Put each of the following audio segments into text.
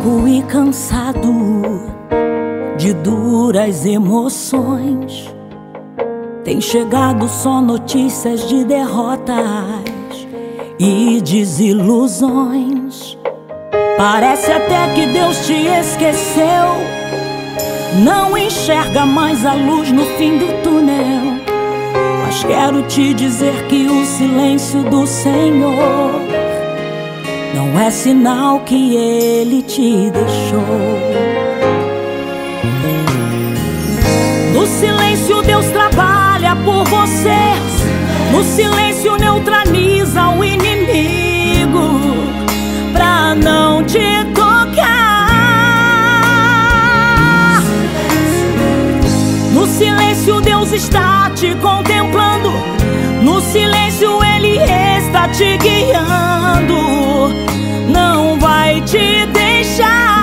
Fraco e cansado de duras emoções. Tem chegado só notícias de derrotas e desilusões. Parece até que Deus te esqueceu. Não enxerga mais a luz no fim do túnel. Mas quero te dizer que o silêncio do Senhor não é sinal que Ele te deixou. No silêncio, Deus trabalha por você. No silêncio, neutraliza o inimigo pra não te tocar. No silêncio, Deus está te contemplando. No silêncio, Ele está te guiando. Vai te deixar.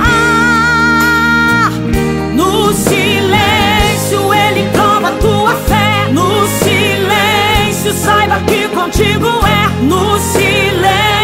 No silêncio, Ele prova tua fé. No silêncio, saiba que contigo é. No silêncio,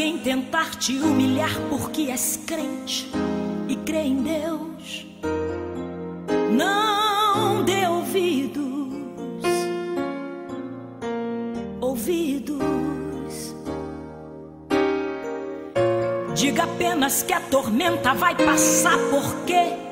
alguém tentar te humilhar porque és crente e crê em Deus, não dê ouvidos, ouvidos. Diga apenas que a tormenta vai passar porque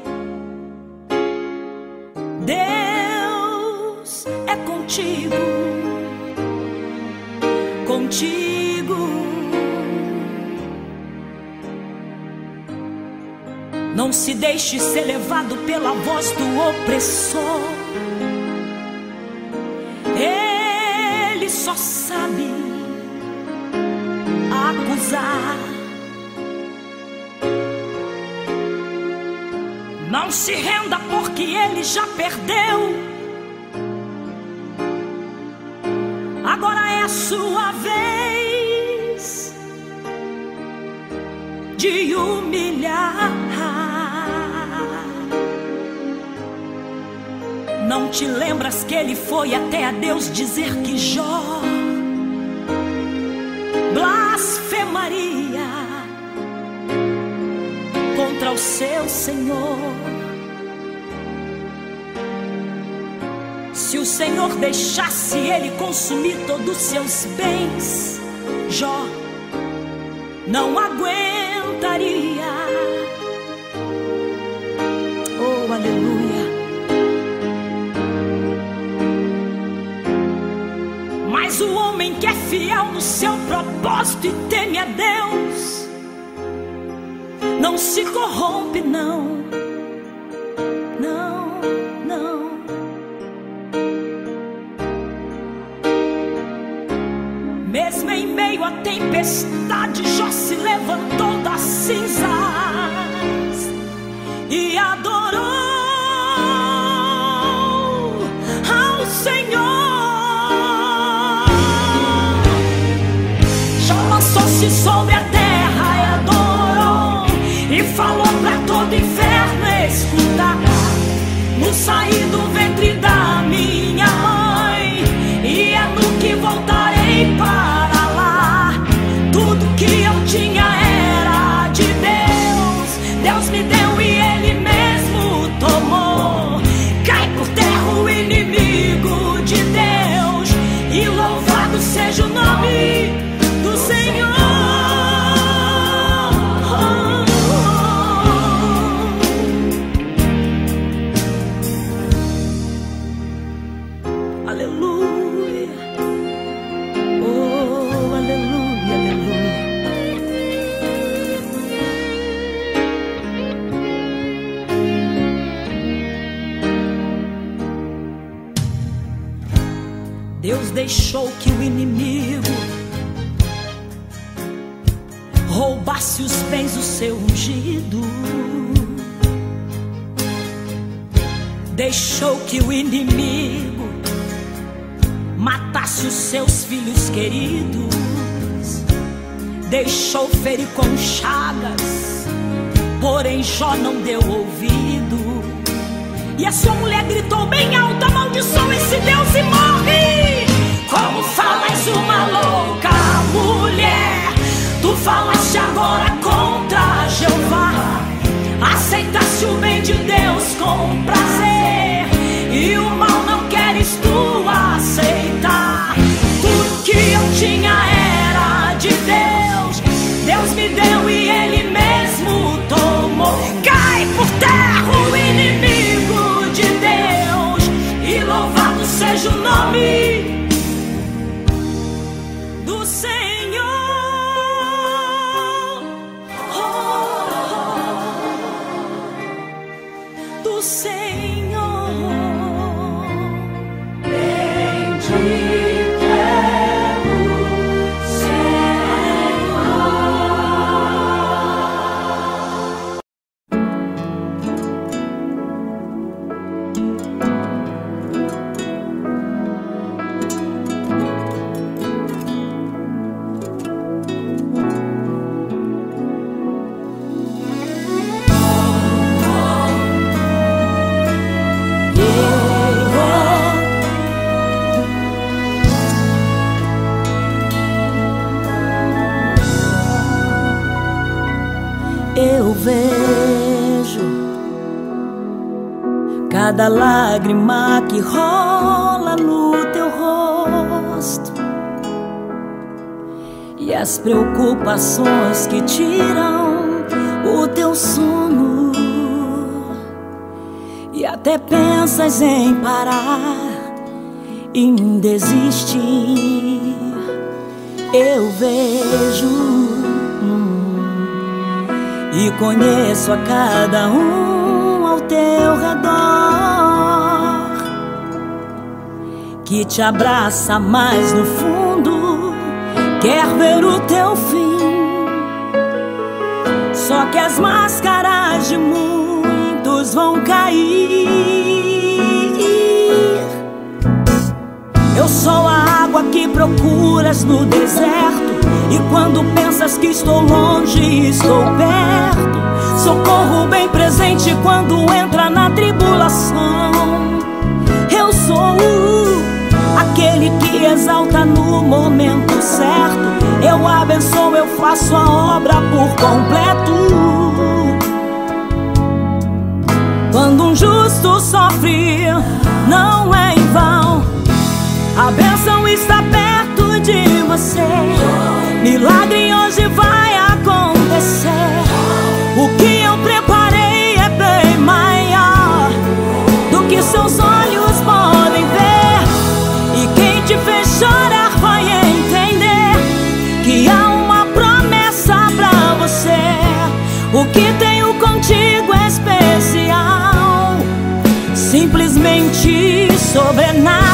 deixe ser levado pela voz do opressor. Ele só sabe acusar. Não se renda porque ele já perdeu. Agora é a sua vez de humilhar. Não te lembras que ele foi até a Deus dizer que Jó blasfemaria contra o seu Senhor? Se o Senhor deixasse ele consumir todos os seus bens, Jó não aguentaria. Fiel no seu propósito e teme a Deus, não se corrompe, não. Tempestade, Jó se levantou das cinzas sair deixou que o inimigo roubasse os bens do seu ungido. Deixou que o inimigo matasse os seus filhos queridos. Deixou ferir com chagas, porém Jó não deu ouvido. E a sua mulher gritou bem alto: amaldiçoa esse Deus e morre. Como falas uma louca mulher? Tu falaste agora contra Jeová. Aceitaste o bem de Deus com prazer. E o mal não queres tu aceitar. Tudo que eu tinha era cada lágrima que rola no teu rosto. E as preocupações que tiram o teu sono. E até pensas em parar e desistir. Eu vejo e conheço a cada um ao teu redor que te abraça mais no fundo, quer ver o teu fim. Só que as máscaras de muitos vão cair. Eu sou a água que procuras no deserto. E quando pensas que estou longe, estou perto. Socorro bem presente quando entra na tribulação. Eu sou aquele que exalta no momento certo. Eu abençoo, eu faço a obra por completo. Quando um justo sofre, não é em vão. A bênção está perto de você. Milagre hoje vai acontecer. O que simplesmente sobrenatural.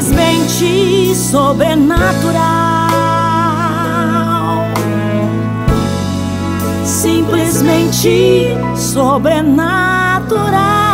Simplesmente sobrenatural. Simplesmente sobrenatural.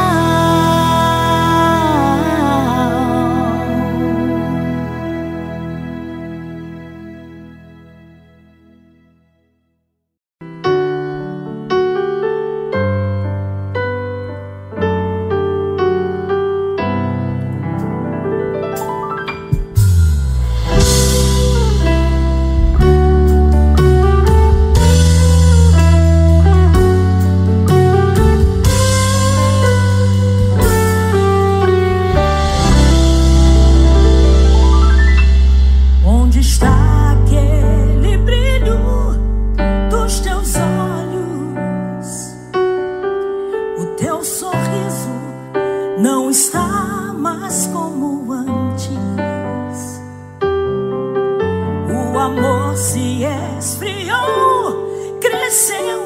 cresceu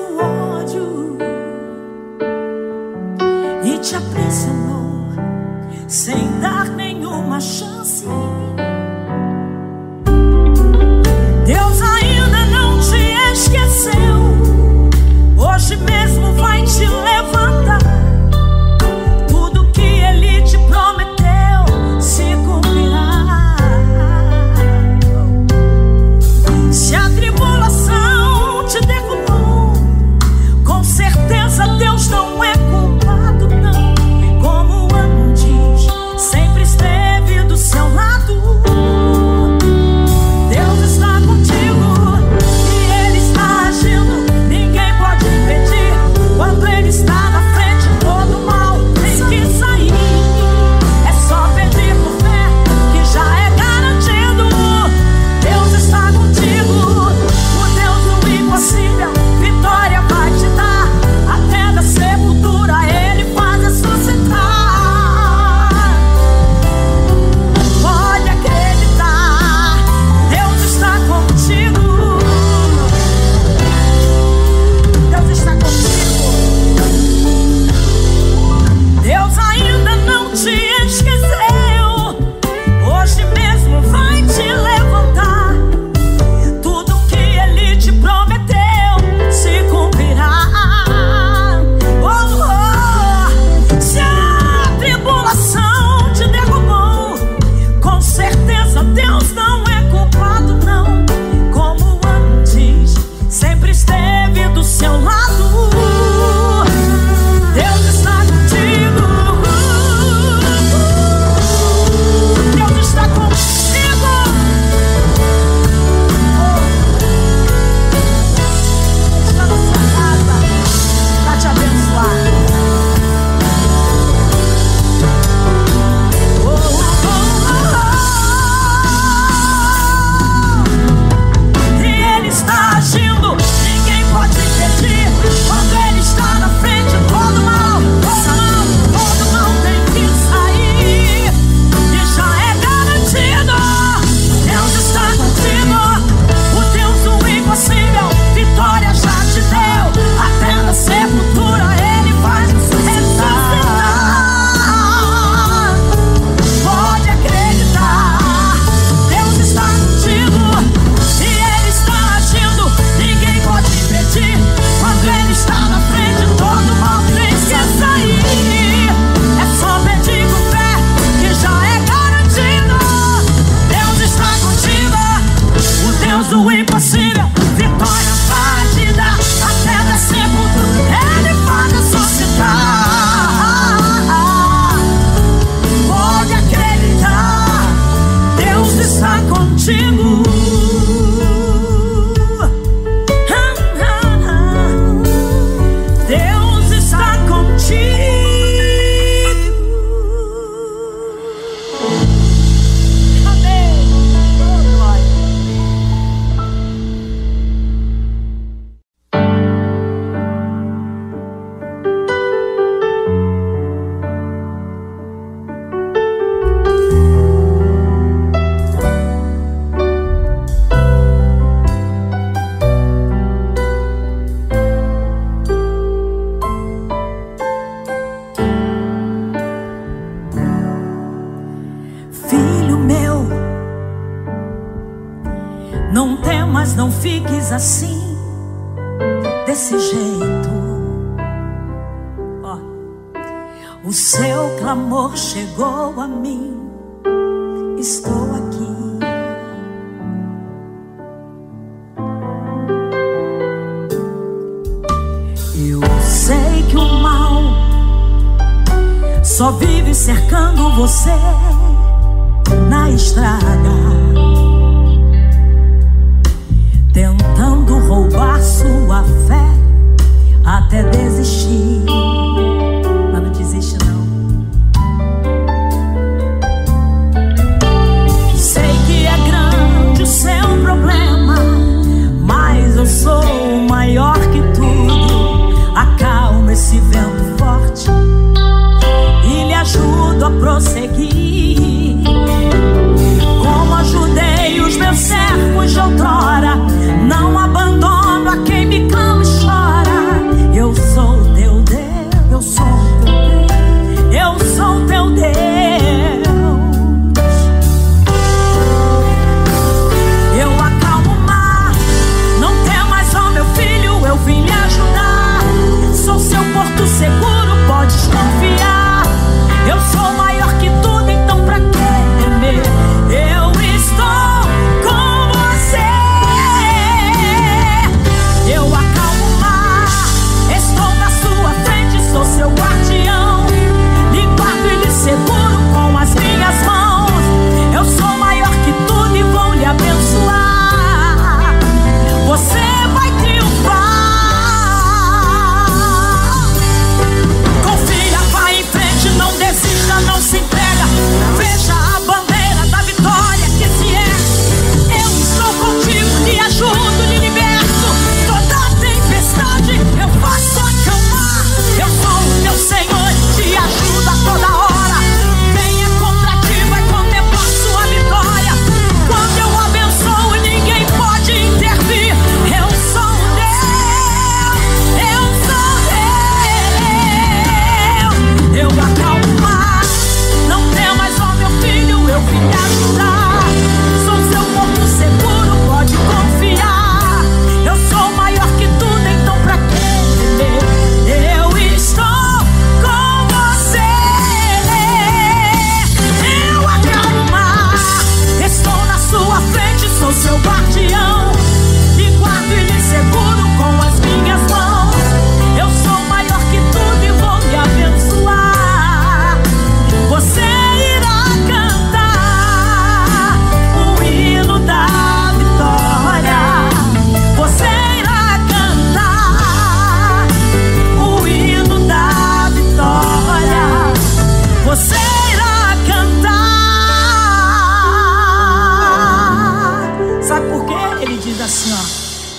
cercando você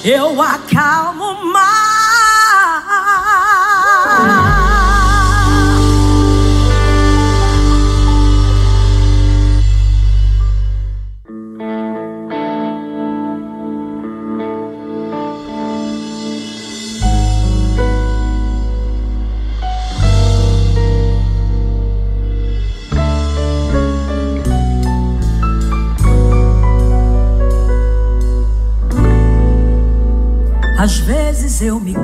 Eu acalmo eu me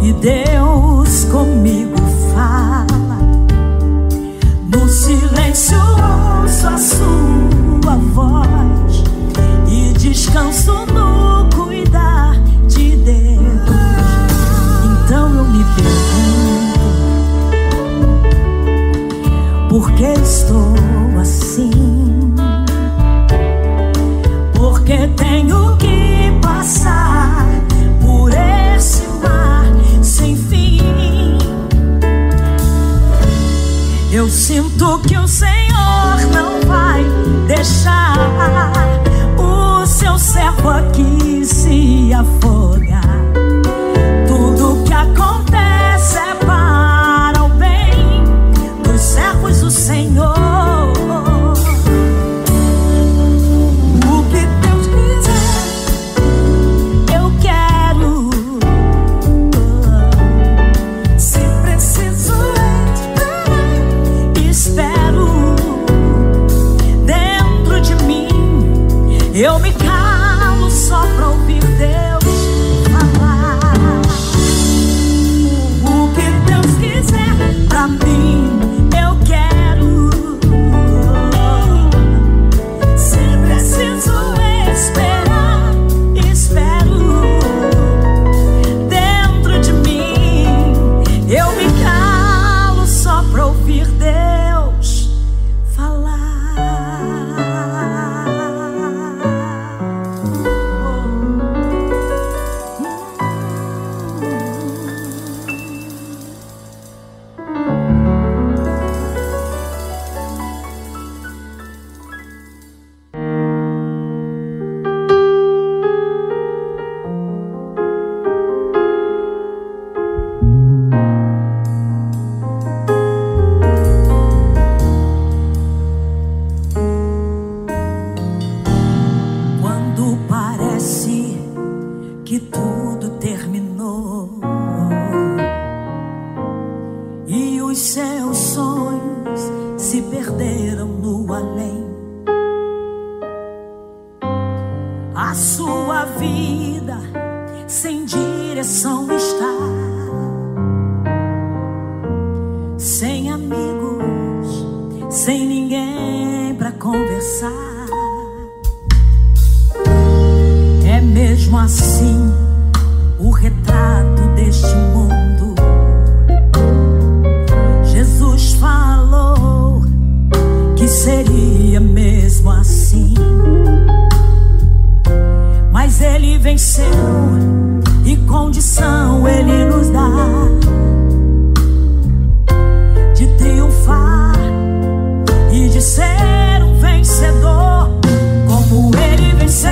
e Deus comigo fala no silêncio ouço a sua voz e descanso no cuidar de Deus. Então eu me pergunto por que estou assim? Eu me os seus sonhos se perderam no além, a sua vida sem direção está, sem amigos, sem ninguém pra conversar. É mesmo assim o retrato deste mundo. Seria mesmo assim. Mas ele venceu e condição ele nos dá de triunfar e de ser um vencedor, como ele venceu,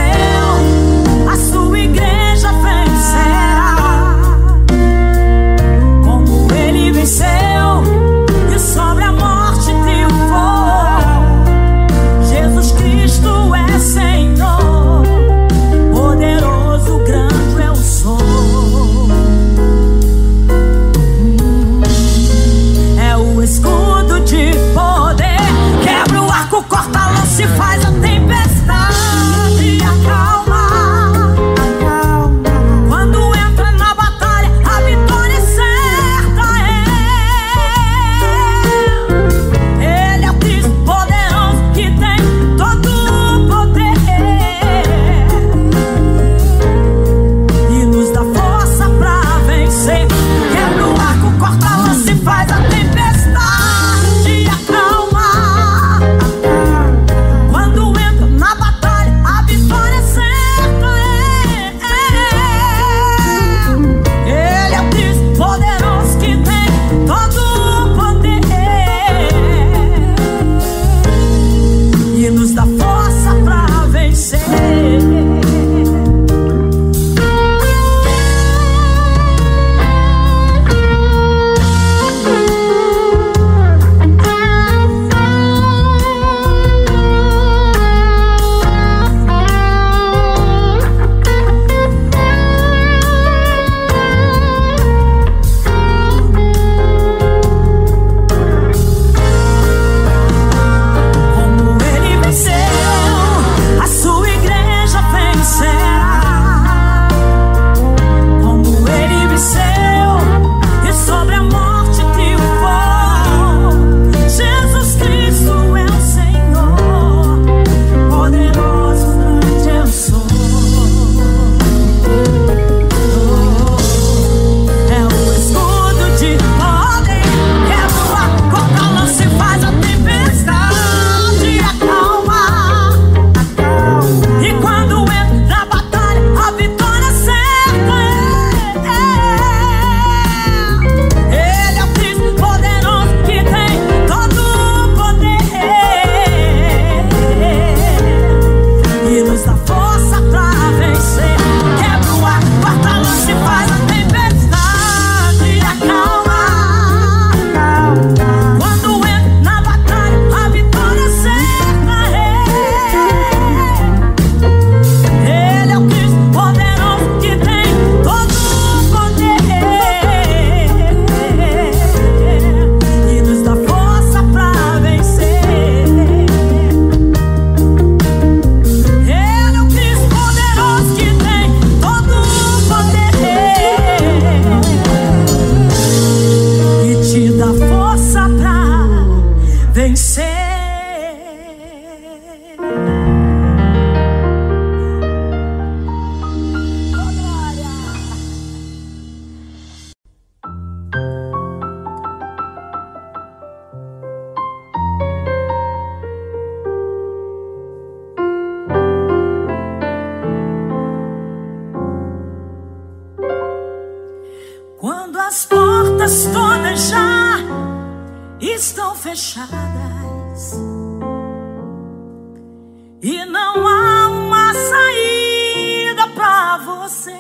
você.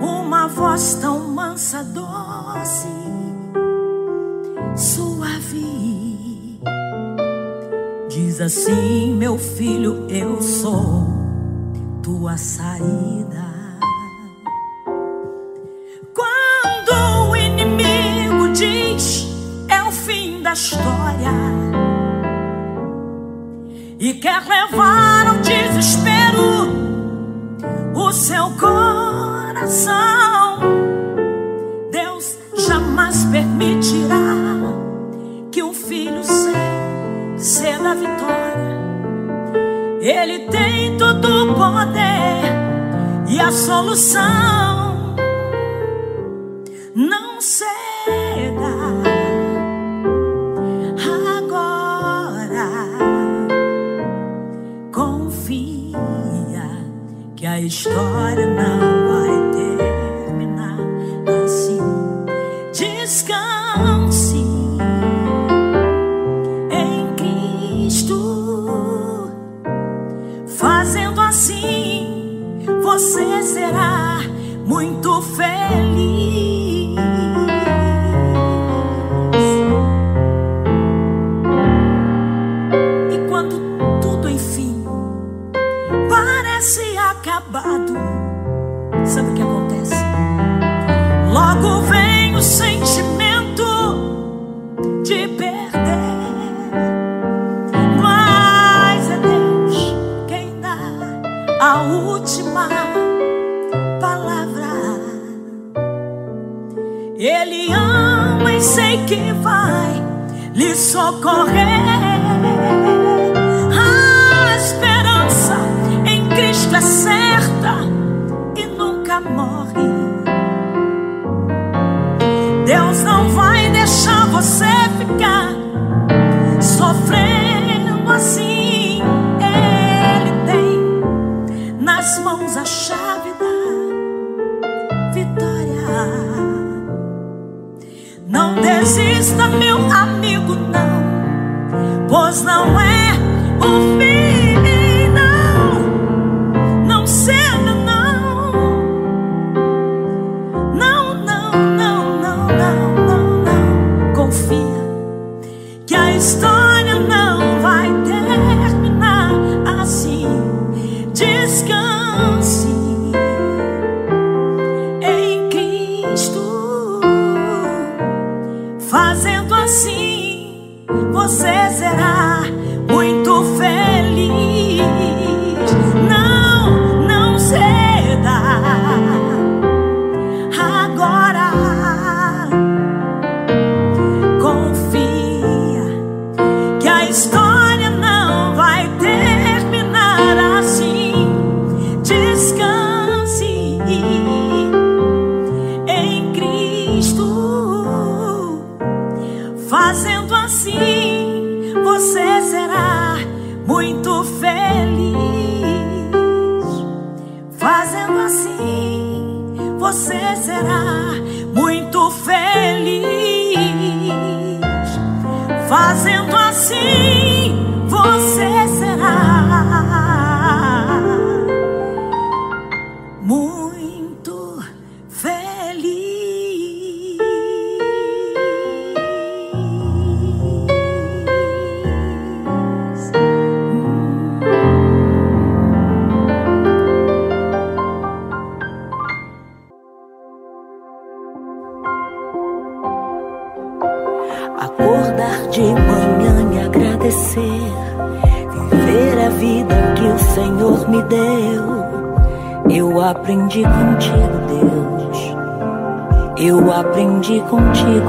Uma voz tão mansa, doce, suave, diz assim: Meu filho, eu sou tua saída. história e quer levar ao desespero o seu coração. Deus jamais permitirá que um filho ceda a vitória. Ele tem todo o poder e a solução. A história não Não desista, meu amigo, não, pois não é o fim. Aprendi contigo,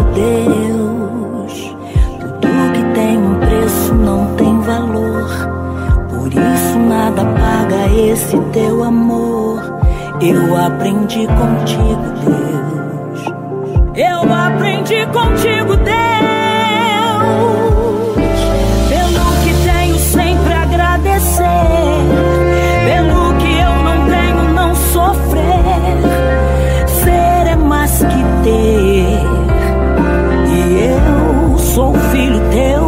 sou um filho teu.